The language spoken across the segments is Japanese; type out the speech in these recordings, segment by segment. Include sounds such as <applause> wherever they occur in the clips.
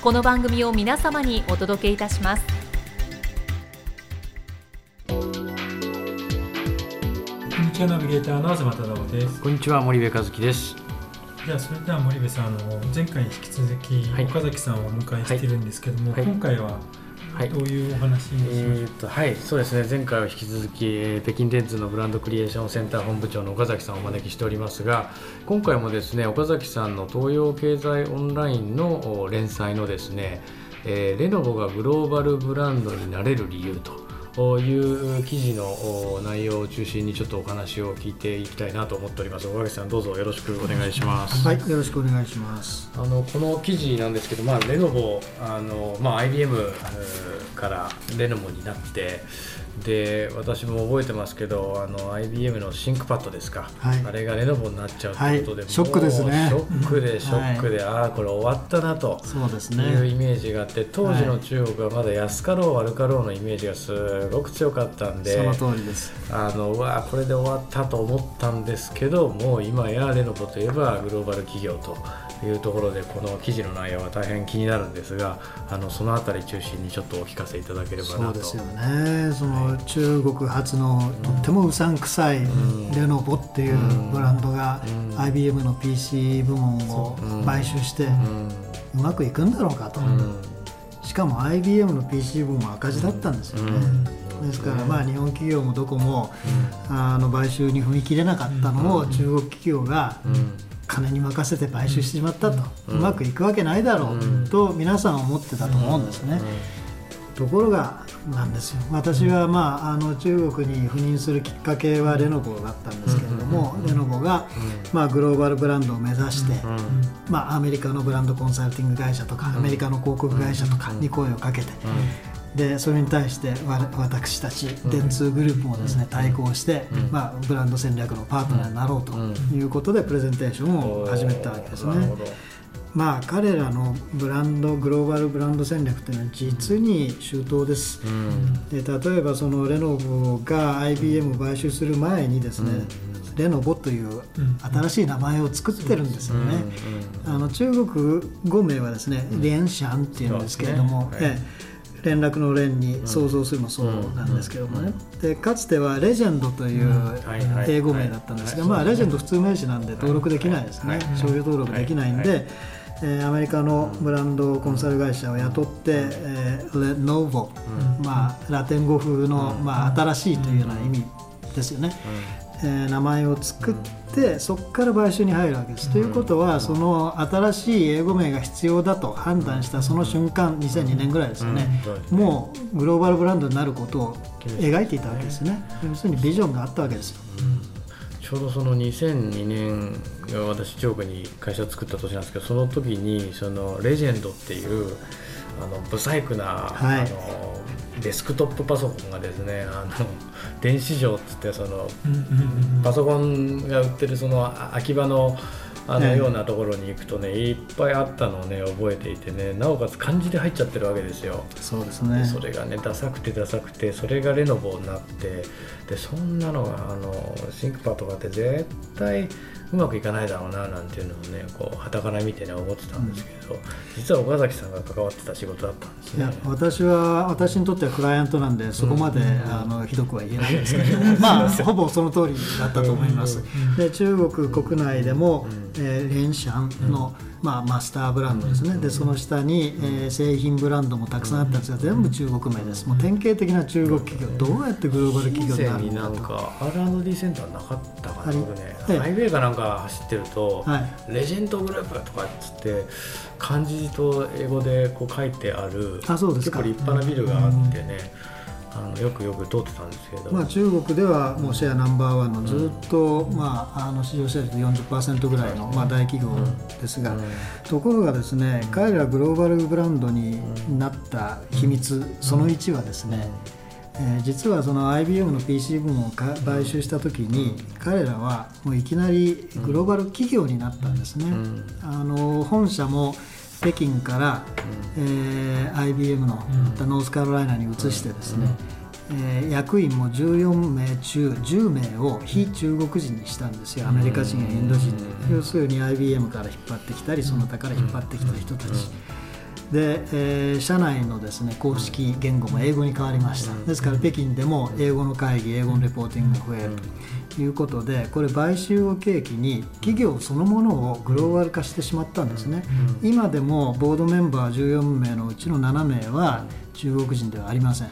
この番組を皆様にお届けいたします。こんにちはナビゲーターの東忠夫です。こんにちは森部和樹です。ではそれでは森部さんあの前回に引き続き、はい。岡崎さんをお迎えしてるんですけども、はい。今回ははいはい。どうい。うお話にしましょうえーとはい。そうですね。前回は引き続き、えー北京電通のブランドクリエーションセンター本部長の岡崎さんをお招きしておりますが今回もですね岡崎さんの東洋経済オンラインの連載のですね、えーレノボがグローバルブランドになれる理由という記事のお内容を中心にちょっとお話を聞いていきたいなと思っております岡崎さんどうぞよろしくお願いします。はい、よろしくお願いします。あのこの記事なんですけど、まあ、レノボあの、まあ、IBM からレノボになってで私も覚えてますけどあの IBM のシンクパッドですか、はいあれがレノボになっちゃうということで、はいショックですねショックでショックで、ああこれ終わったなと。そうですいうイね。メージがあって当時の中国はまだ安かろう悪かろうのイメージがすごく強かったんでその通りです。あのうわこれで終わったと思ったんですけどもう今やレノボといえばグローバル企業というところでこの記事の内容は大変気になるんですがあのそのあたり中心にちょっとお聞かせいただければなとそうですよね。その中国発のとってもうさんくさいレノボっていうブランドが IBM の PC 部門を買収してうまくいくんだろうかと。うん。しかも IBM の PC 部門は赤字だったんですよね。ですからまあ日本企業もどこもあの買収に踏み切れなかったのを中国企業がうん。金に任せて買収してしまったと、うまくいくわけないだろうと皆さん思ってたと思うんですね。ところがなんですよ。私は、まあ、あの中国に赴任するきっかけはレノボだったんですけれども、レノボが、まあ、グローバルブランドを目指して、まあ、アメリカのブランドコンサルティング会社とか、アメリカの広告会社とかに声をかけて、でそれに対してわ私たち電通グループもですね対抗して、まあ、ブランド戦略のパートナーになろうということでプレゼンテーションを始めたわけですね。まあ彼らのブランドグローバルブランド戦略というのは実に周到です。うん。で例えばそのレノボが IBM を買収する前にですね、レノボという新しい名前を作ってるんですよね。あの中国語名はですね、レンシャンっていうんですけれども、ね。連絡の連に想像するもそうなんですけどもね、でかつてはレジェンドという英語名だったんですが、はい。まあ、レジェンド普通名詞なんで登録できないですね、はい。商標登録できないんで、はいえーアメリカのブランドコンサル会社を雇って、えーレノーボ、まあ、ラテン語風の、まあ、新しいというような意味ですよね、えー名前を作ってそこから買収に入るわけです。ということはその新しい英語名が必要だと判断したその瞬間2002年ぐらいですよね。もうグローバルブランドになることを描いていたわけですよね要するにビジョンがあったわけですよ。ちょうどその2002年が私中国に会社を作った年なんですけどその時にそのレジェンドっていうあのブサイクな、はい。あのデスクトップパソコンがですねあの電子錠っつってそのパソコンが売ってるそのあ秋葉のあのええようなところに行くとねいっぱいあったのをね覚えていてねなおかつ漢字で入っちゃってるわけですよ。そうですでねそれがねダサくてダサくてそれがレノボになってでそんなのがあのシンクパとかって絶対うまくいかないだろうななんていうのをねこう傍から見てね思ってたんですけど、実は岡崎さんが関わってた仕事だったんですね。いや。私は私にとってはクライアントなんでそこまで、あのひどくは言えないんですけど <laughs> まあほぼその通りだったと思います。で中国国内でも、えーレンシャンの、まあ、マスターブランドですね。でその下に、えー、製品ブランドもたくさんあったんですが全部中国名です。もう典型的な中国企業。どうやってグローバル企業になるになんか R&D センターなかったかな僕ね、ハイウェイかなんか走ってると、はい、レジェンドグループとかっつって漢字と英語でこう書いてあるあそうです結構立派なビルがあってね、あのよくよく通ってたんですけど、まあ、中国ではもうシェアナンバーワンのずっと、うん、まあ、あの市場シェア率40%ぐらいの、まあ、大企業ですが、うん、ところがですね彼らグローバルブランドになった秘密、その1はですね、えー、実はその IBM の PC 部門を買収した時に、彼らはもういきなりグローバル企業になったんですね。あの本社も北京から、うん、えー、IBM のノースカロライナに移してですね、うん、えー、役員も14名中10名を非中国人にしたんですよ。アメリカ人やインド人で、要するに IBM から引っ張ってきたりその他から引っ張ってきた人たち。で、えー、社内のですね公式言語も英語に変わりました。ですから北京でも英語の会議英語のレポーティングが増えるということでこれ買収を契機に企業そのものをグローバル化してしまったんですね。今でもボードメンバー14名のうちの7名は中国人ではありません。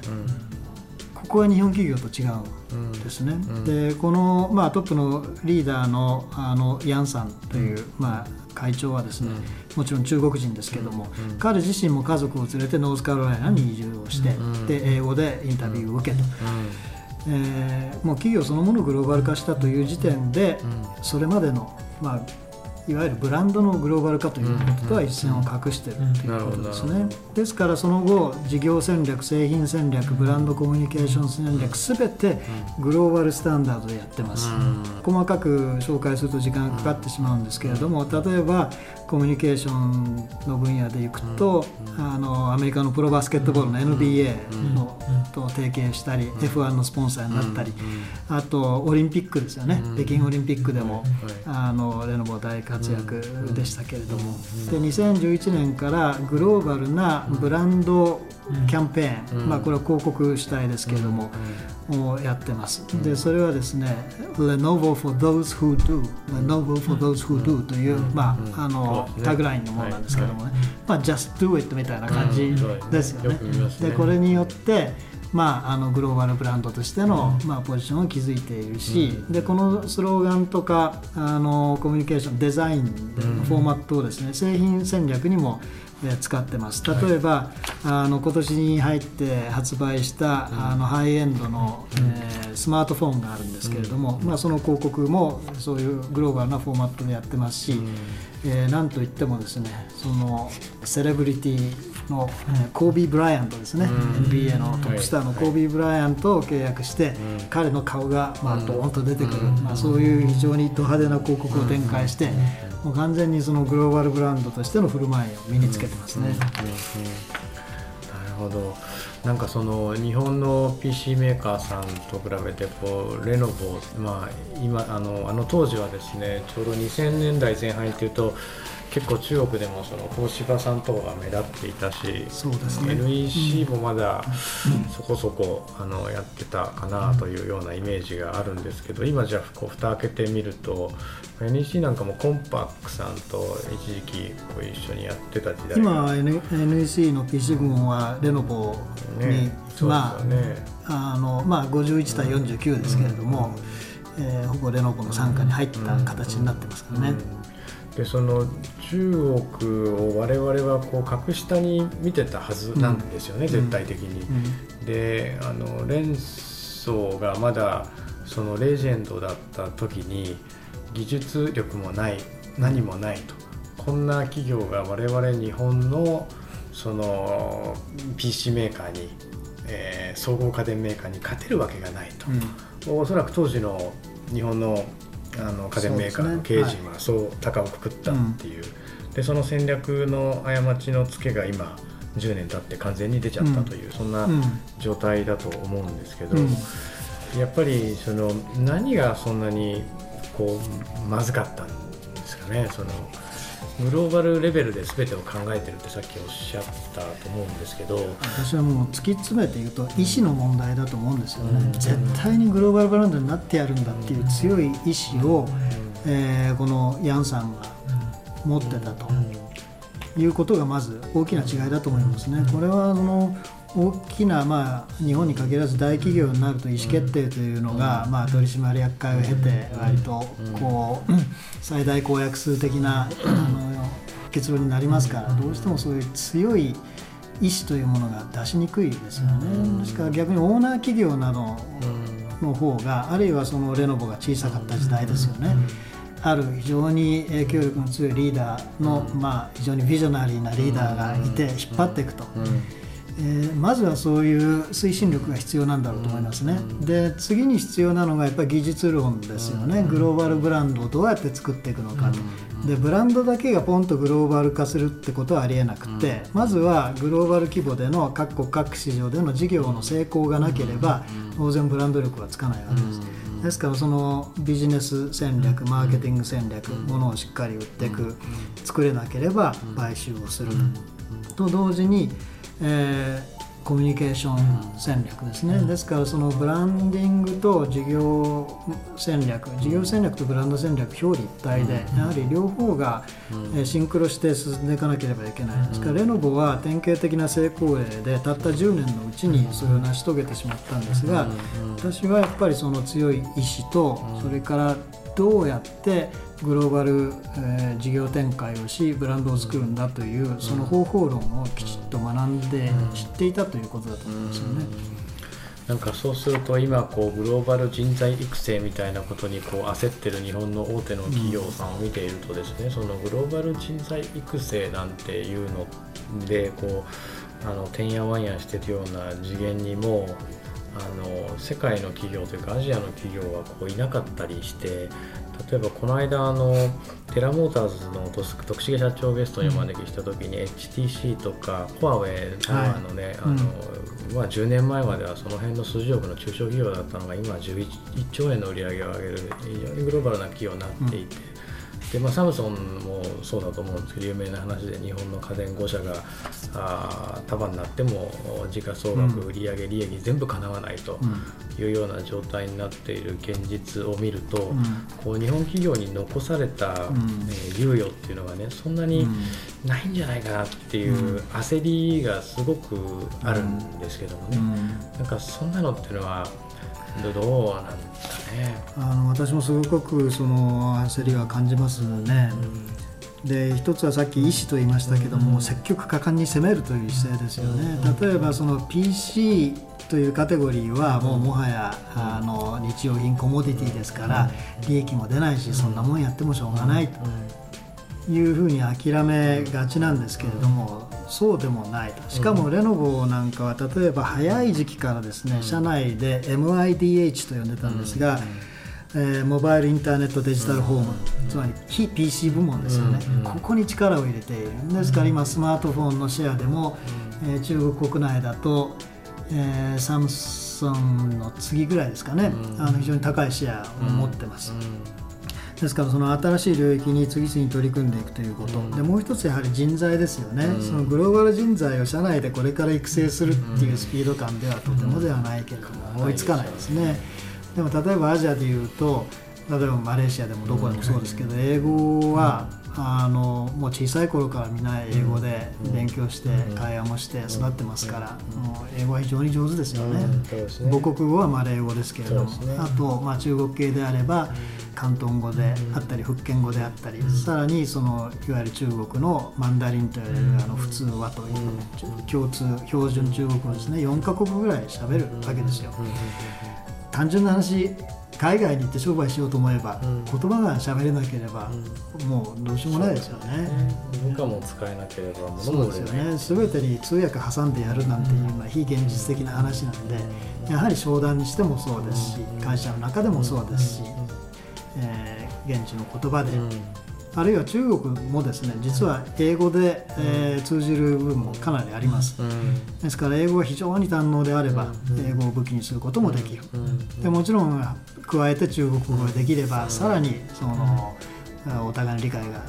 ここは日本企業と違うんですね、でこの、まあ、トップのリーダーのあのヤンさんという、まあ、会長はですね、もちろん中国人ですけども、彼自身も家族を連れてノースカロライナに移住をして、で英語でインタビューを受けと。えー、もう企業そのものをグローバル化したという時点で、それまでの、まあ、いわゆるブランドのグローバル化ということとは一線を画しているということですね。ですからその後事業戦略製品戦略ブランドコミュニケーション戦略すべてグローバルスタンダードでやってます。細かく紹介すると時間がかかってしまうんですけれども例えばコミュニケーションの分野でいくと、あのアメリカのプロバスケットボールの NBA の、と提携したり、F1 のスポンサーになったり、あとオリンピックですよね、北京オリンピックでも、あのレノボ大活躍でしたけれども、で2011年からグローバルなブランドキャンペーン、まあ、これは広告主体ですけれども、をやってます。でそれはですね「Lenovo for those who do」「Lenovo for those who do」という、まあ、あのタグラインのものなんですけどもね、まあ、just do it みたいな感じですよね。でこれによってまあ、あのグローバルブランドとしての、まあ、ポジションを築いているし、でこのスローガンとかあのコミュニケーションデザインのフォーマットをですね、製品戦略にも使ってます。例えば、はい、あの今年に入って発売した、うん、あのハイエンドの、えー、スマートフォンがあるんですけれども、うん、まあ、その広告もそういうグローバルなフォーマットでやってますし、うん、えー、なんといってもですねそのセレブリティの、えー、コービー・ブライアントですね、NBA のトップスターのコービー・ブライアントを契約して、彼の顔が、まあ、ドーンと出てくる、まあ、そういう非常にド派手な広告を展開して、もう完全にそのグローバルブランドとしての振る舞いを身につけてますね。なるほど。なんかその日本の PC メーカーさんと比べてこうレノボ、まあ、今あのあの当時はですねちょうど2000年代前半っていうと結構中国でもその東芝さんとかが目立っていたしそうですね、NEC もまだそこそこあのやってたかなというようなイメージがあるんですけど今じゃあこう蓋開けてみると NEC なんかもコンパックさんと一時期こう一緒にやってた時代今 NEC の PC 群はレノボに、ねまあ、ね、あのまあ51対49ですけれども、うん、えー、ほぼレノボの傘下に入った形になってますからね。うんでその中国を我々はこう格下に見てたはずなんですよね、うん、絶対的に。うん、であの連想がまだそのレジェンドだった時に技術力もない何もないと。こんな企業が我々日本のその PC メーカーに、えー、総合家電メーカーに勝てるわけがないと、うん、おそらく当時の日本のあの家電メーカーの経営陣はそう高をくくったっていう、でその戦略の過ちのツケが今10年経って完全に出ちゃったという、そんな状態だと思うんですけど、やっぱりその何がそんなにこうまずかったんですかねそのグローバルレベルで全てを考えてるってさっきおっしゃったと思うんですけど私はもう突き詰めて言うと意思の問題だと思うんですよね、うん、絶対にグローバルブランドになってやるんだっていう強い意志を、えー、このヤンさんが持ってたと。いうことがまず大きな違いだと思いますね。これはその大きな、まあ、日本に限らず大企業になると意思決定というのが、まあ、取締役会を経て割とこう最大公約数的なあの結論になりますからどうしてもそういう強い意思というものが出しにくいですよね。ですから逆にオーナー企業などの方があるいはそのレノボが小さかった時代ですよね。ある非常に影響力の強いリーダーの、まあ、非常にビジョナリーなリーダーがいて引っ張っていくと。えー、まずはそういう推進力が必要なんだろうと思いますね。で次に必要なのがやっぱり技術論ですよね。グローバルブランドをどうやって作っていくのか。でブランドだけがポンとグローバル化するってことはありえなくて、まずはグローバル規模での各国各市場での事業の成功がなければ当然ブランド力はつかないわけです。ですからそのビジネス戦略マーケティング戦略ものをしっかり売っていく作れなければ買収をすると同時にえー、コミュニケーション戦略ですね、ですからそのブランディングと事業戦略事業戦略とブランド戦略表裏一体でやはり両方が、えシンクロして進んでいかなければいけないです。からレノボは典型的な成功例でたった10年のうちにそれを成し遂げてしまったんですが私はやっぱりその強い意志とそれからどうやってグローバル、えー、事業展開をしブランドを作るんだというその方法論をきちっと学んで知っていたということだと思いますよね。なんかそうすると今こうグローバル人材育成みたいなことにこう焦ってる日本の大手の企業さんを見ているとですね、そのグローバル人材育成なんていうのでこうあのてんやわんやしてるような次元にもあの世界の企業というかアジアの企業はこういなかったりして例えばこの間あのテラモーターズの徳重社長をゲストにお招きした時に、うん、HTC とかフォアウェイ台湾のね、はい、あの、うん、まあ、10年前まではその辺の数十億の中小企業だったのが今11兆円の売り上げを上げる非常にグローバルな企業になっていて。うんでまあ、サムソンもそうだと思うんですけど有名な話で日本の家電5社があ束になっても時価総額、売上利益全部かなわないというような状態になっている現実を見ると、うん、こう日本企業に残された、うん、えー、猶予っていうのがねそんなにないんじゃないかなっていう焦りがすごくあるんですけどもね、うん、なんかそんなのっていうのはどうなんねあの私もすごくその焦りは感じますね。で一つはさっき意思と言いましたけども、積極果敢に攻めるという姿勢ですよね。例えばその PC というカテゴリーはもうもはやあの日用品コモディティですから利益も出ないしそんなもんやってもしょうがないというふうに諦めがちなんですけれどもそうでもないと。しかもレノボなんかは例えば早い時期からですね社内で MIDH と呼んでたんですが、えー、モバイルインターネットデジタルホーム、つまり非 PC 部門ですよね、ここに力を入れている。ですから今スマートフォンのシェアでも、えー、中国国内だと、えー、サムソンの次ぐらいですかね、あの非常に高いシェアを持ってます。ですからその新しい領域に次々に取り組んでいくということ、うん、でもう一つやはり人材ですよね、うん、そのグローバル人材を社内でこれから育成するっていうスピード感ではとてもではないけれども追いつかないですね。でも例えばアジアでいうと例えばマレーシアでもどこでもそうですけど英語はあのもう小さい頃からみんな英語で勉強して会話もして育ってますから、もう英語は非常に上手ですよね,、母国語はマレー語ですけれども、あと、まあ、中国系であれば広東語であったり福建語であったり、さらにそのいわゆる中国のマンダリンといわれるあの普通話という共通標準中国語ですね。4か国ぐらいしゃべるわけですよ。単純な話海外に行って商売しようと思えば、うん、言葉が喋れなければ、うん、もうどうしようもないですよね。文化も使えなければ物もうですよね。全てに通訳挟んでやるなんていうのは非現実的な話なんで、やはり商談にしてもそうですし、会社の中でもそうですし、えー、現地の言葉で。あるいは中国もですね実は英語で、えー、通じる部分もかなりあります、ですから英語が非常に堪能であれば、英語を武器にすることもできる、でもちろん加えて中国語ができれば、さらにその、お互いの理解が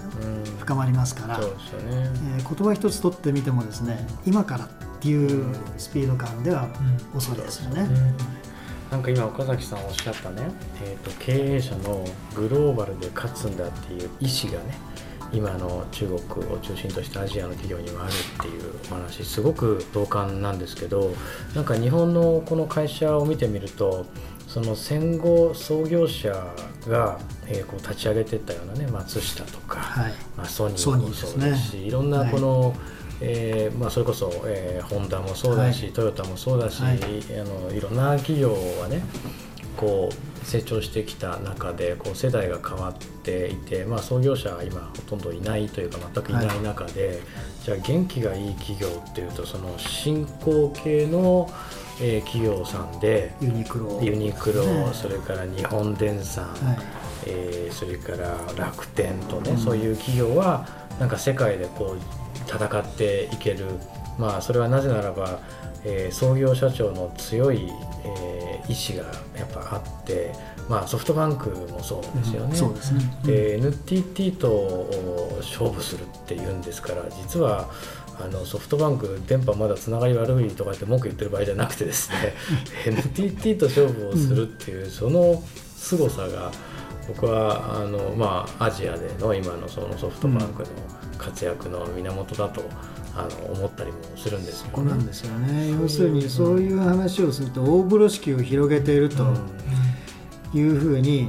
深まりますから、うんね。えー、言葉一つ取ってみてもですね今からっていうスピード感では遅いですよね。なんか今岡崎さんおっしゃったね、えーと、経営者のグローバルで勝つんだっていう意思がね今の中国を中心としたアジアの企業にはあるっていうお話すごく同感なんですけどなんか日本のこの会社を見てみるとその戦後創業者が、えー、こう立ち上げていったようなね松下とか、はい、まあ、ソニーもそうですし、ね、いろんなこの、はい、えー、まあ、それこそ、えー、ホンダもそうだし、はい、トヨタもそうだし、はい、あのいろんな企業はねこう成長してきた中でこう世代が変わっていて、まあ、創業者は今ほとんどいないというか全くいない中で、はい、じゃあ元気がいい企業っていうとその新興系の、えー、企業さんでユニクロ。ユニクロ、ね、それから日本電産、はい、えー、それから楽天とね、うん、そういう企業はなんか世界でこう戦っていける、まあ、それはなぜならば、えー、創業社長の強い、えー、意志がやっぱあって、まあ、ソフトバンクもそうですよね。うん、そうですね、で NTT と勝負するっていうんですから実はあのソフトバンク電波まだつながり悪いとかって文句言ってる場合じゃなくてですね <laughs> NTT と勝負をするっていう、その凄さが僕はあの、まあ、アジアでの今のそのソフトバンクの活躍の源だと、あの思ったりもするんですよ、ね、そこなんですよね。要するにそういう話をすると大風呂敷を広げているというふうに、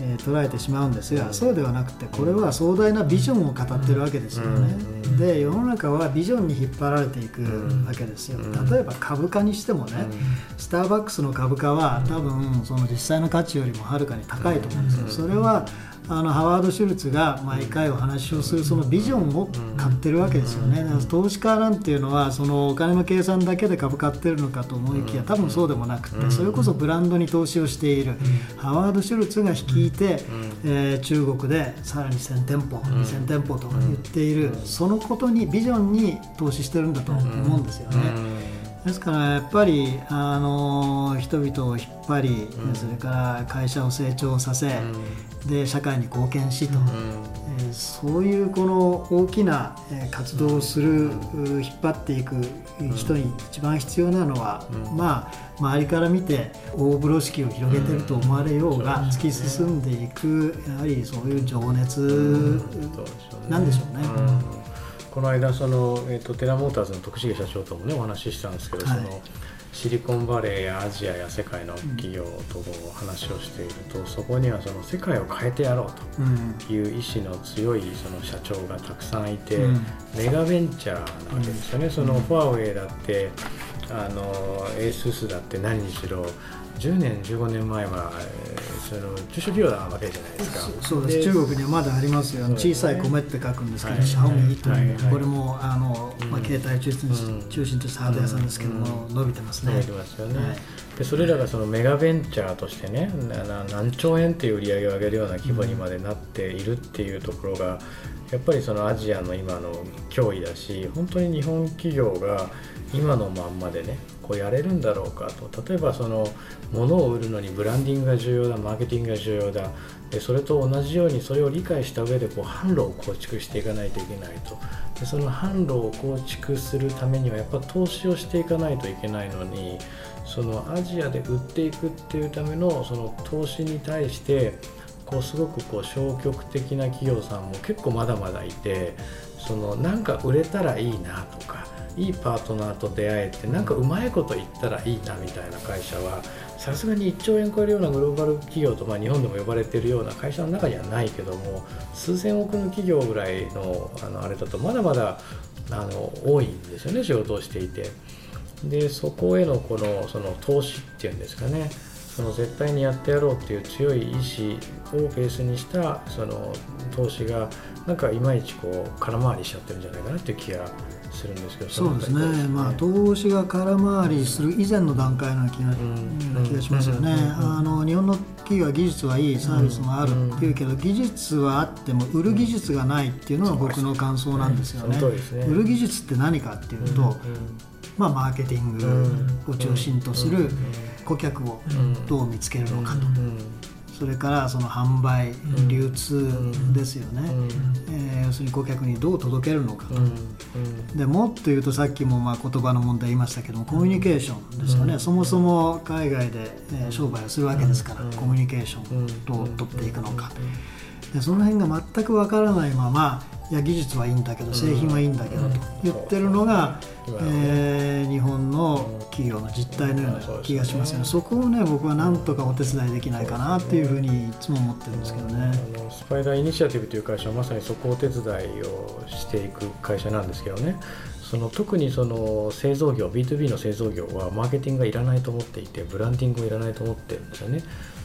えー、捉えてしまうんですが、そうではなくてこれは壮大なビジョンを語ってるわけですよね。で世の中はビジョンに引っ張られていくわけですよ。例えば株価にしてもね、スターバックスの株価は多分その実際の価値よりもはるかに高いと思うんですよ。それはあのハワード・シュルツが毎回お話をするそのビジョンを買ってるわけですよね、投資家なんていうのはそのお金の計算だけで株買ってるのかと思いきや多分そうでもなくてそれこそブランドに投資をしているハワード・シュルツが率いて、えー、中国でさらに1000店舗2000店舗と言っているそのことにビジョンに投資してるんだと思うんですよね。ですからやっぱりあの人々を引っ張り、うん、それから会社を成長させ、うん、で社会に貢献しと、うん、えー、そういうこの大きな活動をする、引っ張っていく人に一番必要なのは、まあ周りから見て大風呂敷を広げてると思われようが、突き進んでいくやはりそういう情熱なんでしょうね。この間その、えーと、テラモーターズの徳重社長ともねお話ししたんですけど、はい、そのシリコンバレーやアジアや世界の企業と話をしていると、うん、そこにはその世界を変えてやろうという意志の強いその社長がたくさんいて、うん、メガベンチャーなわけですよね、うん、そのファーウェイだってあのエーススだって何にしろ10年15年前は、えー、その中小企業なわけじゃないですか？そうです。中国にはまだありますよ、ね、小さい米って書くんですけど、シャオミ。という、これもあの、まあ、携帯中心,、中心としたハード屋さんですけども、伸びてますね。伸びてますよね、でそれらがそのメガベンチャーとしてね何兆円っていう売り上げを上げるような規模にまでなっているっていうところが、やっぱりそのアジアの今の脅威だし本当に日本企業が今のまんまでねこうやれるんだろうかと。例えばその物を売るのにブランディングが重要だマーケティングが重要だ。でそれと同じようにそれを理解した上でこう販路を構築していかないといけないと。でその販路を構築するためにはやっぱ投資をしていかないといけないのにそのアジアで売っていくっていうためのその投資に対してこうすごくこう消極的な企業さんも結構まだまだいてそのなんか売れたらいいなとかいいパートナーと出会えてなんかうまいこと言ったらいいなみたいな会社はさすがに1兆円超えるようなグローバル企業と、まあ、日本でも呼ばれてるような会社の中にはないけども数千億の企業ぐらいのあのあれだとまだまだあの多いんですよね仕事をしていて。でそこへのこのその投資っていうんですかね。その絶対にやってやろうっていう強い意志をベースにしたその投資がなんかいまいちこう空回りしちゃってるんじゃないかなっていう気がするんですけどそうですね、まあ、投資が空回りする以前の段階の気が,、気がしますよね、あの日本の企業は技術はいいサービスもあるっていうけど、技術はあっても売る技術がないっていうのが僕の感想なんですよね。売る技術って何かっていうと、まあ、マーケティングを中心とする顧客をどう見つけるのかと。それからその販売、流通ですよね、えー、要するに顧客にどう届けるのかと、でもっと言うとさっきもまあ言葉の問題言いましたけどもコミュニケーションですよね、そもそも海外で、えー、商売をするわけですから、コミュニケーションどう取っていくのか。でその辺が全くわからないままいや技術はいいんだけど製品はいいんだけどと言ってるのが、えー、日本の企業の実態のような気がしますよね。そこをね僕はなんとかお手伝いできないかなっていうふうにいつも思ってるんですけどね。スパイダーイニシアティブという会社はまさにそこをお手伝いをしていく会社なんですけどね。その特にその製造業 B2B の製造業はマーケティングがいらないと思っていてブランディングがいらないと思ってるんですよね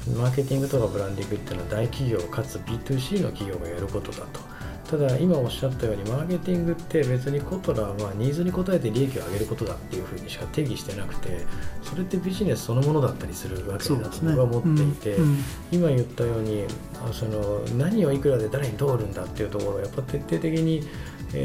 マーケティングとかブランディングっていうのは大企業かつ B2C の企業がやることだと。ただ今おっしゃったようにマーケティングって別にコトラはニーズに応えて利益を上げることだっていうふうにしか定義してなくてそれってビジネスそのものだったりするわけだと僕は思っていて、うんうん。今言ったようにあその何をいくらで誰にどう売るんだっていうところをやっぱ徹底的にえー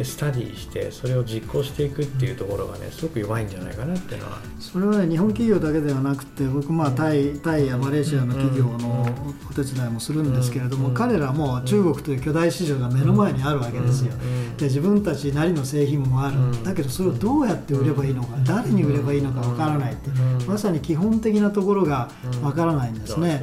スタディしてそれを実行していくっていうところがねすごく弱いんじゃないかなっていうのは。それはね日本企業だけではなくて僕まあタイタイやマレーシアの企業のお手伝いもするんですけれども、うん彼らも中国という巨大市場が目の前にあるわけですよ、うんで自分たちなりの製品もある、うん。だけどそれをどうやって売ればいいのか、誰に売ればいいのかわからないって、うんまさに基本的なところがわからないんですね。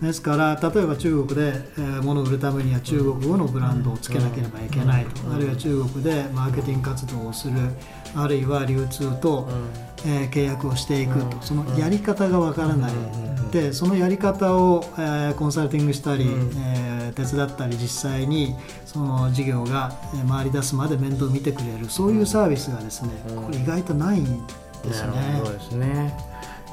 ですから例えば中国で、えー物を売るためには中国語のブランドをつけなければいけないと、あるいは中国でマーケティング活動をするあるいは流通と、えー契約をしていくと、そのやり方がわからない、でそのやり方を、えーコンサルティングしたり、えー手伝ったり実際にその事業がえー回り出すまで面倒を見てくれる。そういうサービスがですね、これ意外とないんですなねる。ほどですね。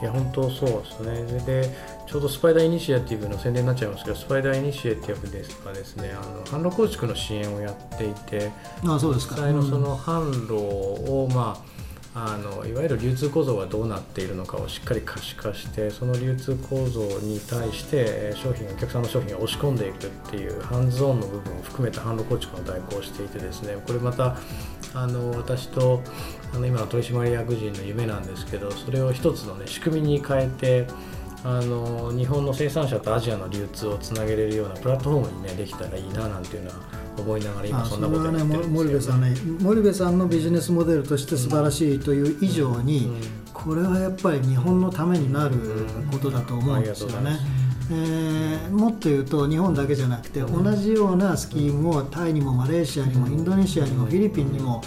いや本当そうですね。それでちょうどスパイダーイニシアティブの宣伝になっちゃいますけど、スパイダーイニシアティブです。がですね、あの販路構築の支援をやっていて、あそうですか。実際のそうん。の販路をまああのいわゆる流通構造がどうなっているのかをしっかり可視化してその流通構造に対してえー商品お客さんの商品を押し込んでいくっていうハンズオンの部分を含めた販路構築の代行をしていてですねこれまたあの私とあの今の取締役人の夢なんですけどそれを一つの、ね、仕組みに変えてあの日本の生産者とアジアの流通をつなげれるようなプラットフォームに、ね、できたらいいななんていうのは思いながら今あそんなことやってるんです。森部さんね森部さんのビジネスモデルとして素晴らしいという以上に、これはやっぱり日本のためになることだと思うんですよね。えーもっと言うと日本だけじゃなくて同じようなスキームをタイにもマレーシアにもインドネシアにもフィリピンにも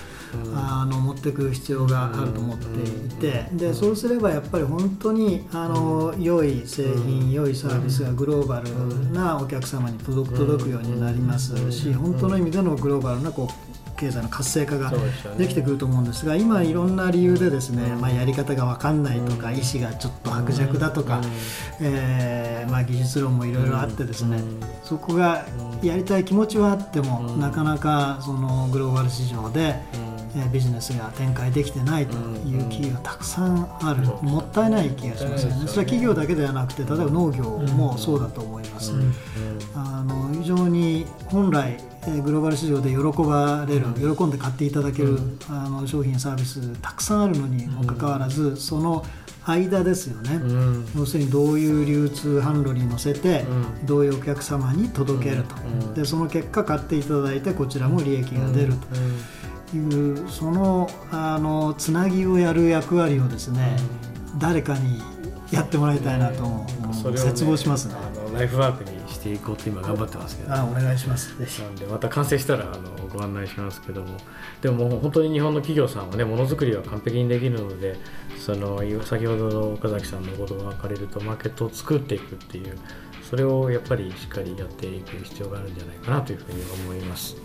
あの持っていく必要があると思っていてでそうすればやっぱり本当にあの良い製品良いサービスがグローバルなお客様に届く届くようになりますし本当の意味でのグローバルなこう経済の活性化ができてくると思うんですが今いろんな理由でですね、まあ、やり方が分かんないとか意思がちょっと薄弱だとか、えーまあ、技術論もいろいろあってですね、そこがやりたい気持ちはあっても、なかなかそのグローバル市場で、えービジネスが展開できてないという企業たくさんある、もったいない気がしますよね。それは企業だけではなくて例えば農業もそうだと思います。あの非常に本来えーグローバル市場で喜ばれる、喜んで買っていただける、あの商品サービスたくさんあるのにもかかわらず、その間ですよね、うん。要するにどういう流通販路に乗せて、どういうお客様に届けると、でその結果買っていただいてこちらも利益が出るという、そのあのつなぎをやる役割をですね、誰かにやってもらいたいなと思う、ね絶望しますね。あのライフワークにしていこうと今頑張ってますけど。あお願いします。なんでまた完成したらあのご案内しますけども。でももう本当に日本の企業さんはねものづくりは完璧にできるのでその先ほどの岡崎さんの言葉が借りるとマーケットを作っていくっていうそれをやっぱりしっかりやっていく必要があるんじゃないかなというふうに思います。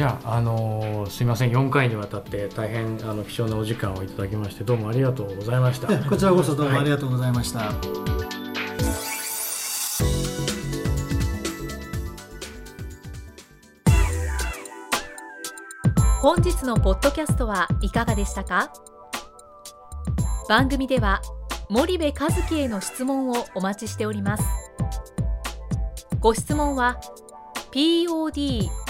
じゃあ、あのすいません4回にわたって大変あの貴重なお時間をいただきましてどうもありがとうございました。えこちらこそどうもありがとうございました。本日のポッドキャストはいかがでしたか？番組では森部和樹への質問をお待ちしておりますご質問は podcast